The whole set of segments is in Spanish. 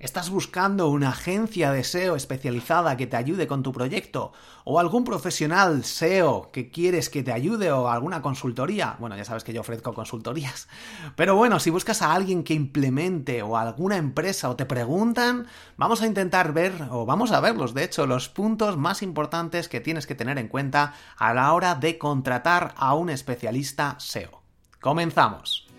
¿Estás buscando una agencia de SEO especializada que te ayude con tu proyecto? ¿O algún profesional SEO que quieres que te ayude o alguna consultoría? Bueno, ya sabes que yo ofrezco consultorías. Pero bueno, si buscas a alguien que implemente o alguna empresa o te preguntan, vamos a intentar ver, o vamos a verlos de hecho, los puntos más importantes que tienes que tener en cuenta a la hora de contratar a un especialista SEO. Comenzamos.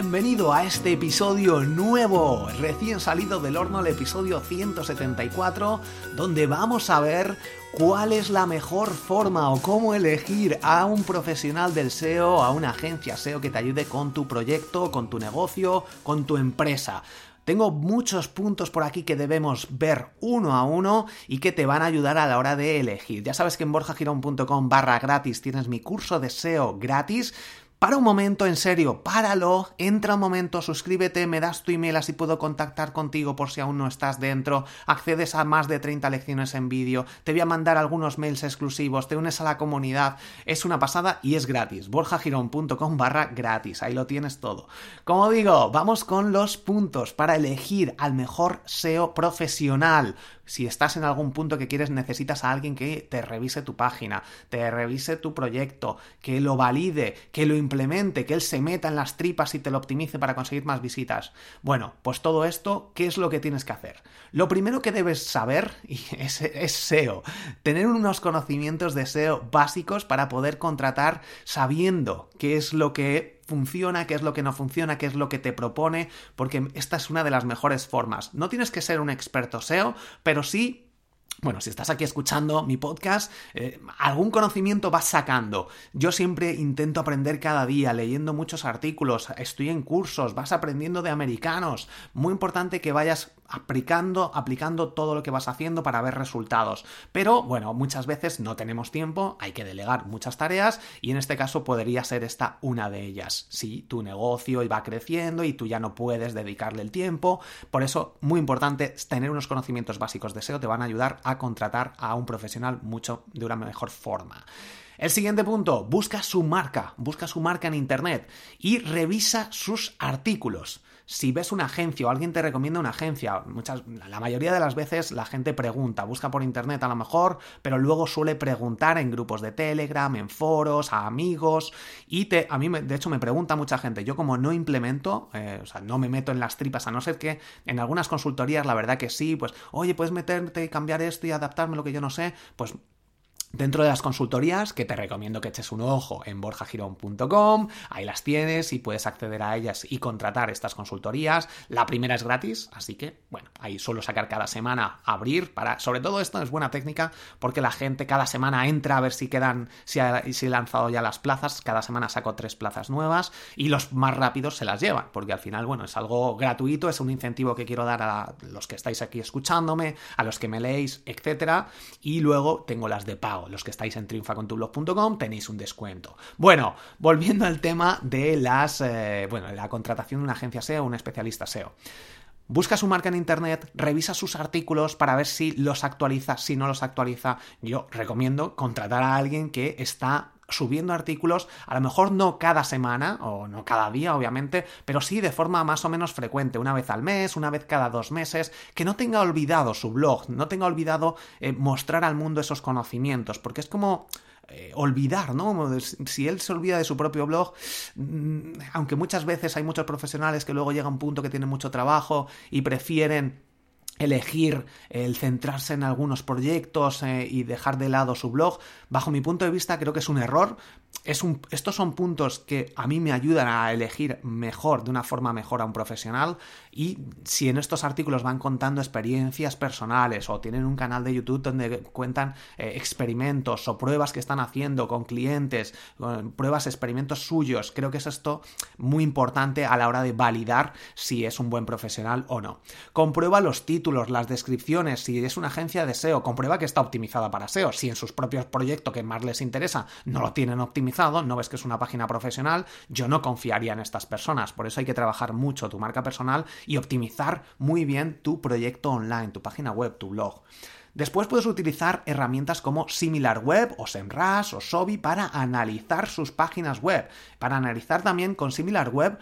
Bienvenido a este episodio nuevo, recién salido del horno, el episodio 174, donde vamos a ver cuál es la mejor forma o cómo elegir a un profesional del SEO, a una agencia SEO que te ayude con tu proyecto, con tu negocio, con tu empresa. Tengo muchos puntos por aquí que debemos ver uno a uno y que te van a ayudar a la hora de elegir. Ya sabes que en borjagirón.com barra gratis tienes mi curso de SEO gratis para un momento, en serio, páralo, entra un momento, suscríbete, me das tu email así puedo contactar contigo por si aún no estás dentro, accedes a más de 30 lecciones en vídeo, te voy a mandar algunos mails exclusivos, te unes a la comunidad, es una pasada y es gratis, borjagirón.com barra gratis, ahí lo tienes todo. Como digo, vamos con los puntos para elegir al mejor SEO profesional si estás en algún punto que quieres, necesitas a alguien que te revise tu página, te revise tu proyecto, que lo valide, que lo implemente, que él se meta en las tripas y te lo optimice para conseguir más visitas. Bueno, pues todo esto, ¿qué es lo que tienes que hacer? Lo primero que debes saber es, es SEO, tener unos conocimientos de SEO básicos para poder contratar sabiendo qué es lo que funciona, qué es lo que no funciona, qué es lo que te propone, porque esta es una de las mejores formas. No tienes que ser un experto SEO, pero sí bueno, si estás aquí escuchando mi podcast, eh, algún conocimiento vas sacando. Yo siempre intento aprender cada día, leyendo muchos artículos, estoy en cursos, vas aprendiendo de americanos. Muy importante que vayas aplicando, aplicando todo lo que vas haciendo para ver resultados. Pero bueno, muchas veces no tenemos tiempo, hay que delegar muchas tareas y en este caso podría ser esta una de ellas. Si tu negocio va creciendo y tú ya no puedes dedicarle el tiempo, por eso muy importante tener unos conocimientos básicos de SEO te van a ayudar a contratar a un profesional mucho de una mejor forma. El siguiente punto, busca su marca, busca su marca en Internet y revisa sus artículos si ves una agencia o alguien te recomienda una agencia, muchas, la mayoría de las veces la gente pregunta, busca por internet a lo mejor, pero luego suele preguntar en grupos de Telegram, en foros, a amigos, y te, a mí de hecho me pregunta mucha gente, yo como no implemento, eh, o sea, no me meto en las tripas, a no ser que en algunas consultorías la verdad que sí, pues, oye, puedes meterte y cambiar esto y adaptarme lo que yo no sé, pues Dentro de las consultorías, que te recomiendo que eches un ojo en borjagirón.com, ahí las tienes y puedes acceder a ellas y contratar estas consultorías. La primera es gratis, así que, bueno, ahí suelo sacar cada semana, abrir para. Sobre todo esto es buena técnica porque la gente cada semana entra a ver si quedan, si, si he lanzado ya las plazas. Cada semana saco tres plazas nuevas y los más rápidos se las llevan, porque al final, bueno, es algo gratuito, es un incentivo que quiero dar a los que estáis aquí escuchándome, a los que me leéis, etcétera. Y luego tengo las de pago los que estáis en triunfacontublog.com tenéis un descuento. Bueno, volviendo al tema de las, eh, bueno, la contratación de una agencia SEO un especialista SEO. Busca su marca en internet, revisa sus artículos para ver si los actualiza, si no los actualiza. Yo recomiendo contratar a alguien que está subiendo artículos, a lo mejor no cada semana o no cada día, obviamente, pero sí de forma más o menos frecuente, una vez al mes, una vez cada dos meses, que no tenga olvidado su blog, no tenga olvidado eh, mostrar al mundo esos conocimientos, porque es como... Eh, olvidar, ¿no? Si él se olvida de su propio blog, mm, aunque muchas veces hay muchos profesionales que luego llega a un punto que tienen mucho trabajo y prefieren elegir el centrarse en algunos proyectos eh, y dejar de lado su blog, bajo mi punto de vista creo que es un error. Estos son puntos que a mí me ayudan a elegir mejor, de una forma mejor a un profesional y si en estos artículos van contando experiencias personales o tienen un canal de YouTube donde cuentan eh, experimentos o pruebas que están haciendo con clientes, pruebas, experimentos suyos, creo que es esto muy importante a la hora de validar si es un buen profesional o no. Comprueba los títulos, las descripciones, si es una agencia de SEO, comprueba que está optimizada para SEO, si en sus propios proyectos que más les interesa no lo tienen optimizado, no ves que es una página profesional, yo no confiaría en estas personas. Por eso hay que trabajar mucho tu marca personal y optimizar muy bien tu proyecto online, tu página web, tu blog. Después puedes utilizar herramientas como SimilarWeb o SEMrush o Sobi para analizar sus páginas web. Para analizar también con SimilarWeb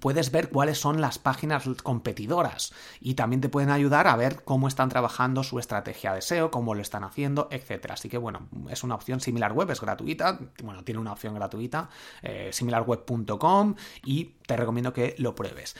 puedes ver cuáles son las páginas competidoras y también te pueden ayudar a ver cómo están trabajando su estrategia de SEO, cómo lo están haciendo, etcétera. Así que bueno, es una opción similar web, es gratuita, bueno, tiene una opción gratuita, eh, similarweb.com y te recomiendo que lo pruebes.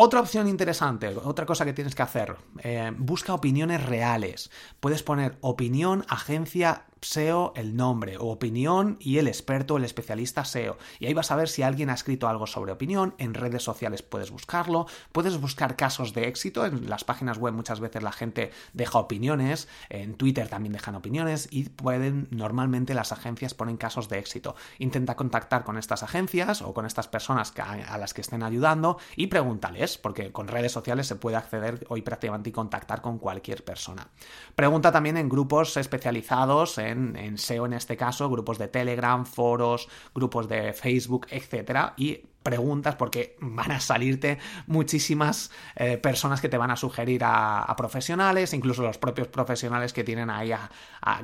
Otra opción interesante, otra cosa que tienes que hacer, eh, busca opiniones reales. Puedes poner opinión, agencia SEO el nombre o opinión y el experto el especialista SEO. Y ahí vas a ver si alguien ha escrito algo sobre opinión, en redes sociales puedes buscarlo, puedes buscar casos de éxito, en las páginas web muchas veces la gente deja opiniones, en Twitter también dejan opiniones y pueden, normalmente las agencias ponen casos de éxito. Intenta contactar con estas agencias o con estas personas a las que estén ayudando y pregúntales, porque con redes sociales se puede acceder hoy prácticamente y contactar con cualquier persona. Pregunta también en grupos especializados, en, SEO en este caso, grupos de Telegram, foros, grupos de Facebook, etcétera, y preguntas porque van a salirte muchísimas eh, personas que te van a sugerir a, profesionales, incluso los propios profesionales que tienen ahí a,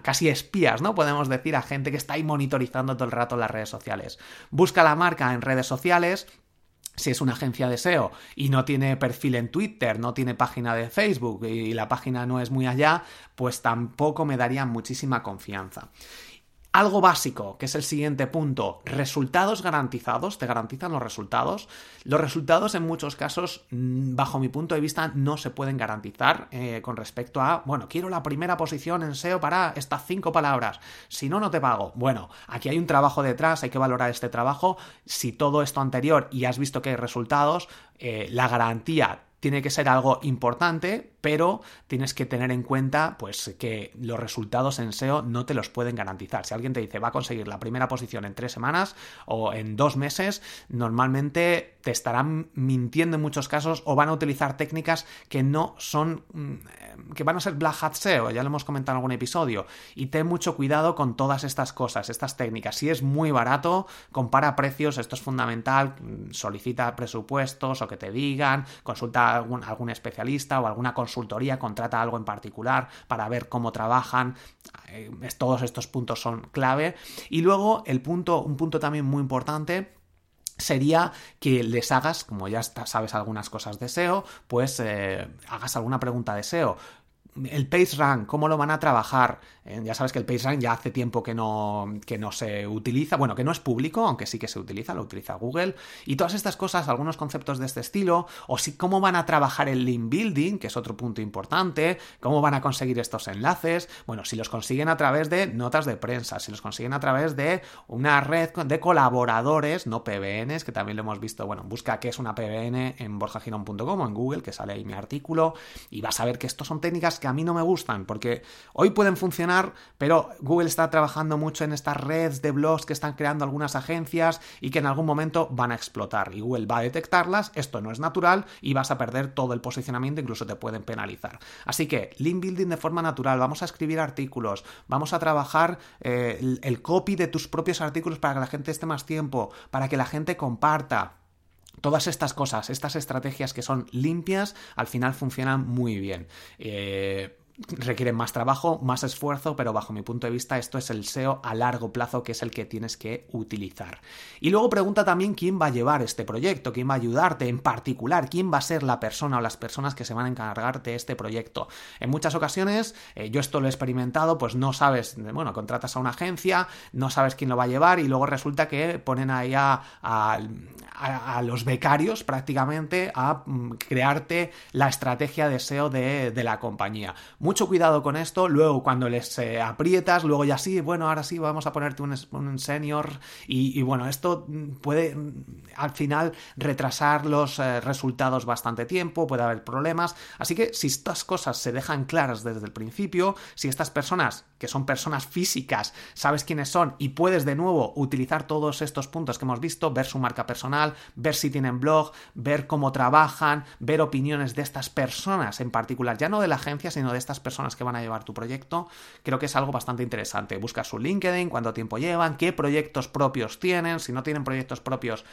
casi espías, ¿no? Podemos decir a gente que está ahí monitorizando todo el rato las redes sociales. Busca la marca en redes sociales, si es una agencia de SEO y no tiene perfil en Twitter, no tiene página de Facebook y la página no es muy allá, pues tampoco me daría muchísima confianza. Algo básico, que es el siguiente punto, resultados garantizados, te garantizan los resultados. Los resultados en muchos casos, mm, bajo mi punto de vista, no se pueden garantizar eh, con respecto a, bueno, quiero la primera posición en SEO para estas cinco palabras, si no, no te pago. Bueno, aquí hay un trabajo detrás, hay que valorar este trabajo. Si todo esto anterior y has visto que hay resultados, eh, la garantía tiene que ser algo importante, pero tienes que tener en cuenta pues que los resultados en SEO no te los pueden garantizar. Si alguien te dice va a conseguir la primera posición en tres semanas o en dos meses, normalmente te estarán mintiendo en muchos casos o van a utilizar técnicas que no son mm, que van a ser black hat SEO, ya lo hemos comentado en algún episodio, y ten mucho cuidado con todas estas cosas, estas técnicas. Si es muy barato, compara precios, esto es fundamental, solicita presupuestos o que te digan, consulta algún, especialista o alguna consultoría, contrata algo en particular para ver cómo trabajan. Eh, todos estos puntos son clave. Y luego el punto, un punto también muy importante sería que les hagas, como ya sabes algunas cosas de SEO, pues eh, hagas alguna pregunta de SEO el PageRank, ¿cómo lo van a trabajar? Eh, ya sabes que el PageRank ya hace tiempo que no, que no se utiliza, bueno, que no es público, aunque sí que se utiliza, lo utiliza Google. Y todas estas cosas, algunos conceptos de este estilo, o si cómo van a trabajar el link building, que es otro punto importante, cómo van a conseguir estos enlaces. Bueno, si los consiguen a través de notas de prensa, si los consiguen a través de una red de colaboradores, no PBNs, que también lo hemos visto, bueno, busca qué es una PBN en borjagirón.com o en Google, que sale ahí mi artículo, y vas a ver que estos son técnicas que a mí no me gustan, porque hoy pueden funcionar, pero Google está trabajando mucho en estas redes de blogs que están creando algunas agencias y que en algún momento van a explotar. Y Google va a detectarlas, esto no es natural y vas a perder todo el posicionamiento, incluso te pueden penalizar. Así que, link building de forma natural, vamos a escribir artículos, vamos a trabajar eh, el, copy de tus propios artículos para que la gente esté más tiempo, para que la gente comparta. Todas estas cosas, estas estrategias que son limpias, al final funcionan muy bien. Eh, requieren más trabajo, más esfuerzo, pero bajo mi punto de vista esto es el SEO a largo plazo que es el que tienes que utilizar. Y luego pregunta también quién va a llevar este proyecto, quién va a ayudarte en particular, quién va a ser la persona o las personas que se van a encargar de este proyecto. En muchas ocasiones, eh, yo esto lo he experimentado, pues no sabes, bueno, contratas a una agencia, no sabes quién lo va a llevar y luego resulta que ponen ahí a, los becarios prácticamente a mm, crearte la estrategia de SEO de la compañía Mucho cuidado con esto, luego cuando les eh, aprietas, luego ya sí, bueno, ahora sí vamos a ponerte un, un senior y, bueno, esto puede al final retrasar los eh, resultados bastante tiempo, puede haber problemas, así que si estas cosas se dejan claras desde el principio, si estas personas, que son personas físicas, sabes quiénes son y puedes de nuevo utilizar todos estos puntos que hemos visto, ver su marca personal, ver si tienen blog, ver cómo trabajan, ver opiniones de estas personas en particular, ya no de la agencia, sino de estas personas que van a llevar tu proyecto, creo que es algo bastante interesante. Busca su LinkedIn, cuánto tiempo llevan, qué proyectos propios tienen, si no tienen proyectos propios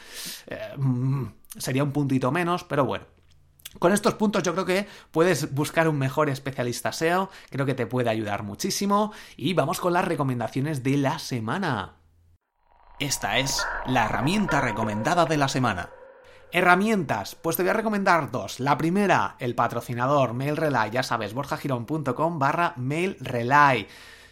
eh, mm, sería un puntito menos, pero bueno. Con estos puntos yo creo que puedes buscar un mejor especialista SEO, creo que te puede ayudar muchísimo y vamos con las recomendaciones de la semana. Esta es la herramienta recomendada de la semana. Herramientas, pues te voy a recomendar dos. La primera, el patrocinador MailRelay, ya sabes, borjagirón.com barra MailRelay.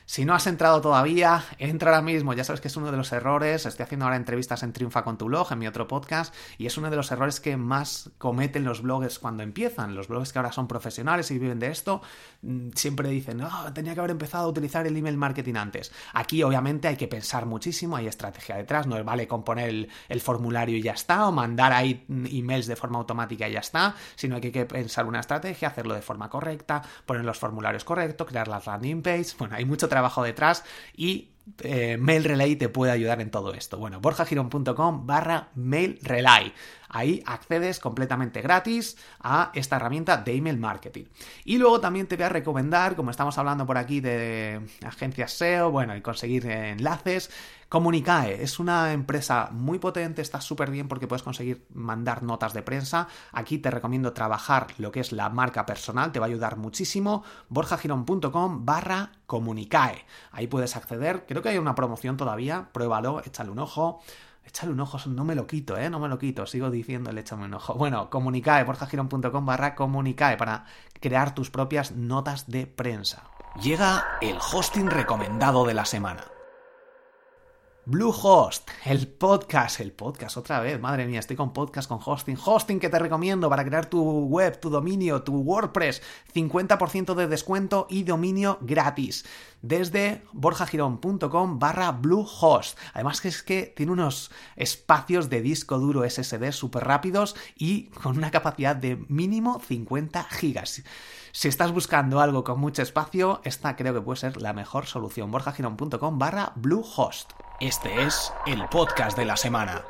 Si no has entrado todavía, entra ahora mismo. Ya sabes que es uno de los errores. Estoy haciendo ahora entrevistas en Triunfa con tu blog, en mi otro podcast, y es uno de los errores que más cometen los bloggers cuando empiezan. Los bloggers que ahora son profesionales y viven de esto, mm, siempre dicen, no, tenía que haber empezado a utilizar el email marketing antes. Aquí, obviamente, hay que pensar muchísimo, hay estrategia detrás. No vale componer el, el formulario y ya está, o mandar ahí emails de forma automática y ya está, sino que hay que pensar una estrategia, hacerlo de forma correcta, poner los formularios correctos, crear las landing pages. Bueno, hay mucho trabajo trabajo detrás y eh, Mail Relay te puede ayudar en todo esto. Bueno, borjagirón.com barra Mail Relay. Ahí accedes completamente gratis a esta herramienta de email marketing. Y luego también te voy a recomendar, como estamos hablando por aquí de agencias SEO, bueno, y conseguir enlaces, Comunicae es una empresa muy potente, está súper bien porque puedes conseguir mandar notas de prensa. Aquí te recomiendo trabajar lo que es la marca personal, te va a ayudar muchísimo. borjagirón.com barra Comunicae. Ahí puedes acceder, creo que hay una promoción todavía, pruébalo, échale un ojo. Échale un ojo, no me lo quito, ¿eh? No me lo quito, sigo diciéndole échame un ojo. Bueno, comunicae, borjagirón.com barra comunicae para crear tus propias notas de prensa. Llega el hosting recomendado de la semana. Bluehost, el podcast, el podcast otra vez, madre mía, estoy con podcast, con hosting, hosting que te recomiendo para crear tu web, tu dominio, tu WordPress, 50% de descuento y dominio gratis desde borjagirón.com barra Bluehost. Además que es que tiene unos espacios de disco duro SSD súper rápidos y con una capacidad de mínimo 50 gigas. Si estás buscando algo con mucho espacio, esta creo que puede ser la mejor solución. borjagirón.com barra Bluehost. Este es el podcast de la semana.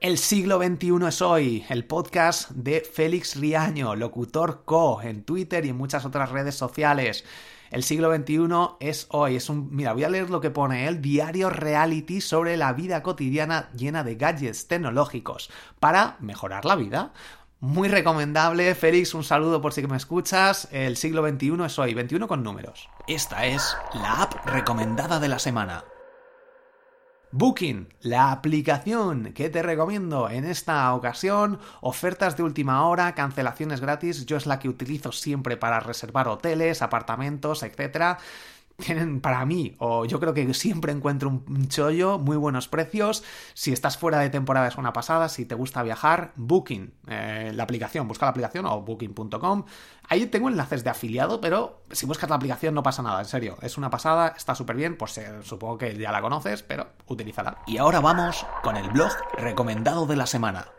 El siglo XXI es hoy, el podcast de Félix Riaño, locutor co, en Twitter y en muchas otras redes sociales. El siglo XXI es hoy, es un... Mira, voy a leer lo que pone él, diario reality sobre la vida cotidiana llena de gadgets tecnológicos para mejorar la vida. Muy recomendable, Félix, un saludo por si que me escuchas. El siglo XXI es hoy, 21 con números. Esta es la app recomendada de la semana. Booking, la aplicación que te recomiendo en esta ocasión, ofertas de última hora, cancelaciones gratis, yo es la que utilizo siempre para reservar hoteles, apartamentos, etc tienen para mí, o yo creo que siempre encuentro un chollo, muy buenos precios. Si estás fuera de temporada es una pasada, si te gusta viajar, Booking, eh, la aplicación, busca la aplicación o booking.com. Ahí tengo enlaces de afiliado, pero si buscas la aplicación no pasa nada, en serio, es una pasada, está súper bien, pues eh, supongo que ya la conoces, pero utilízala. Y ahora vamos con el blog recomendado de la semana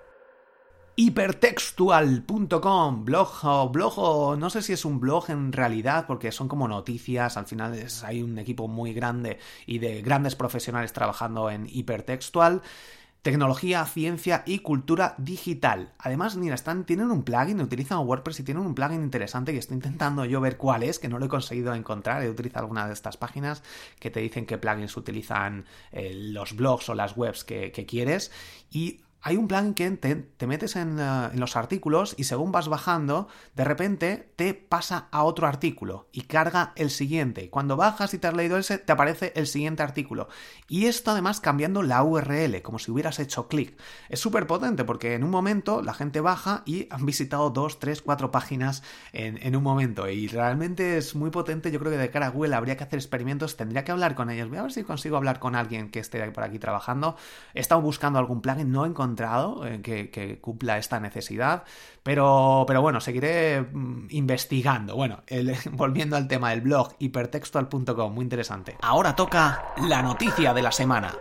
hipertextual.com, blog o blog o no sé si es un blog en realidad porque son como noticias, al final es, hay un equipo muy grande y de grandes profesionales trabajando en hipertextual. Tecnología, ciencia y cultura digital. Además, mira, están, tienen un plugin, utilizan WordPress y tienen un plugin interesante que estoy intentando yo ver cuál es, que no lo he conseguido encontrar. He utilizado alguna de estas páginas que te dicen qué plugins utilizan eh, los blogs o las webs que, que quieres. Y hay un plugin que te, metes en, eh, en, los artículos y según vas bajando, de repente te pasa a otro artículo y carga el siguiente. Cuando bajas y te has leído ese, te aparece el siguiente artículo. Y esto además cambiando la URL, como si hubieras hecho clic. Es súper potente porque en un momento la gente baja y han visitado dos, tres, cuatro páginas en, en, un momento. Y realmente es muy potente. Yo creo que de cara a Google habría que hacer experimentos, tendría que hablar con ellos. Voy a ver si consigo hablar con alguien que esté por aquí trabajando. He estado buscando algún plugin, no he encontrado encontrado eh, que, cumpla esta necesidad, pero, pero bueno, seguiré mm, investigando. Bueno, volviendo al tema del blog hipertextual.com, muy interesante. Ahora toca la noticia de la semana.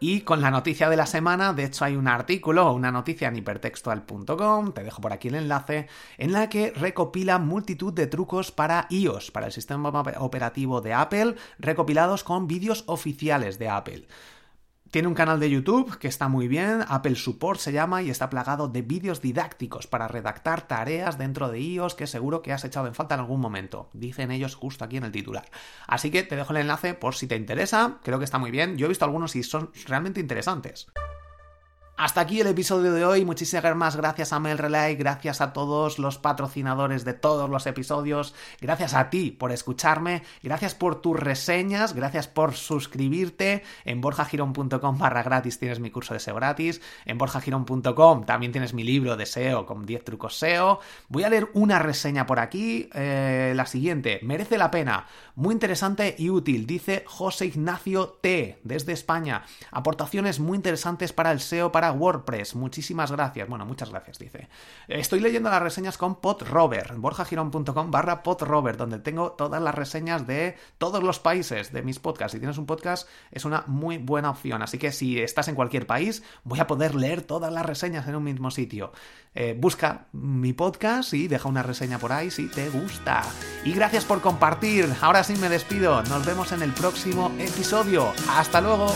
Y con la noticia de la semana, de hecho hay un artículo una noticia en hipertextual.com, te dejo por aquí el enlace, en la que recopila multitud de trucos para iOS, para el sistema operativo de Apple, recopilados con vídeos oficiales de Apple. Tiene un canal de YouTube que está muy bien, Apple Support se llama y está plagado de vídeos didácticos para redactar tareas dentro de iOS que seguro que has echado en falta en algún momento. Dicen ellos justo aquí en el titular. Así que te dejo el enlace por si te interesa, creo que está muy bien. Yo he visto algunos y son realmente interesantes. Hasta aquí el episodio de hoy. Muchísimas gracias a Mail Relay, gracias a todos los patrocinadores de todos los episodios, gracias a ti por escucharme, gracias por tus reseñas, gracias por suscribirte. En borjagirón.com barra gratis tienes mi curso de SEO gratis. En borjagirón.com también tienes mi libro de SEO con 10 trucos SEO. Voy a leer una reseña por aquí, eh, la siguiente. Merece la pena, muy interesante y útil, dice José Ignacio T desde España. Aportaciones muy interesantes para el SEO, WordPress. Muchísimas gracias. Bueno, muchas gracias, dice. Estoy leyendo las reseñas con PodRover, borjagirón.com barra PodRover, donde tengo todas las reseñas de todos los países de mis podcasts. Si tienes un podcast, es una muy buena opción. Así que si estás en cualquier país, voy a poder leer todas las reseñas en un mismo sitio. Eh, busca mi podcast y deja una reseña por ahí si te gusta. Y gracias por compartir. Ahora sí me despido. Nos vemos en el próximo episodio. Hasta luego.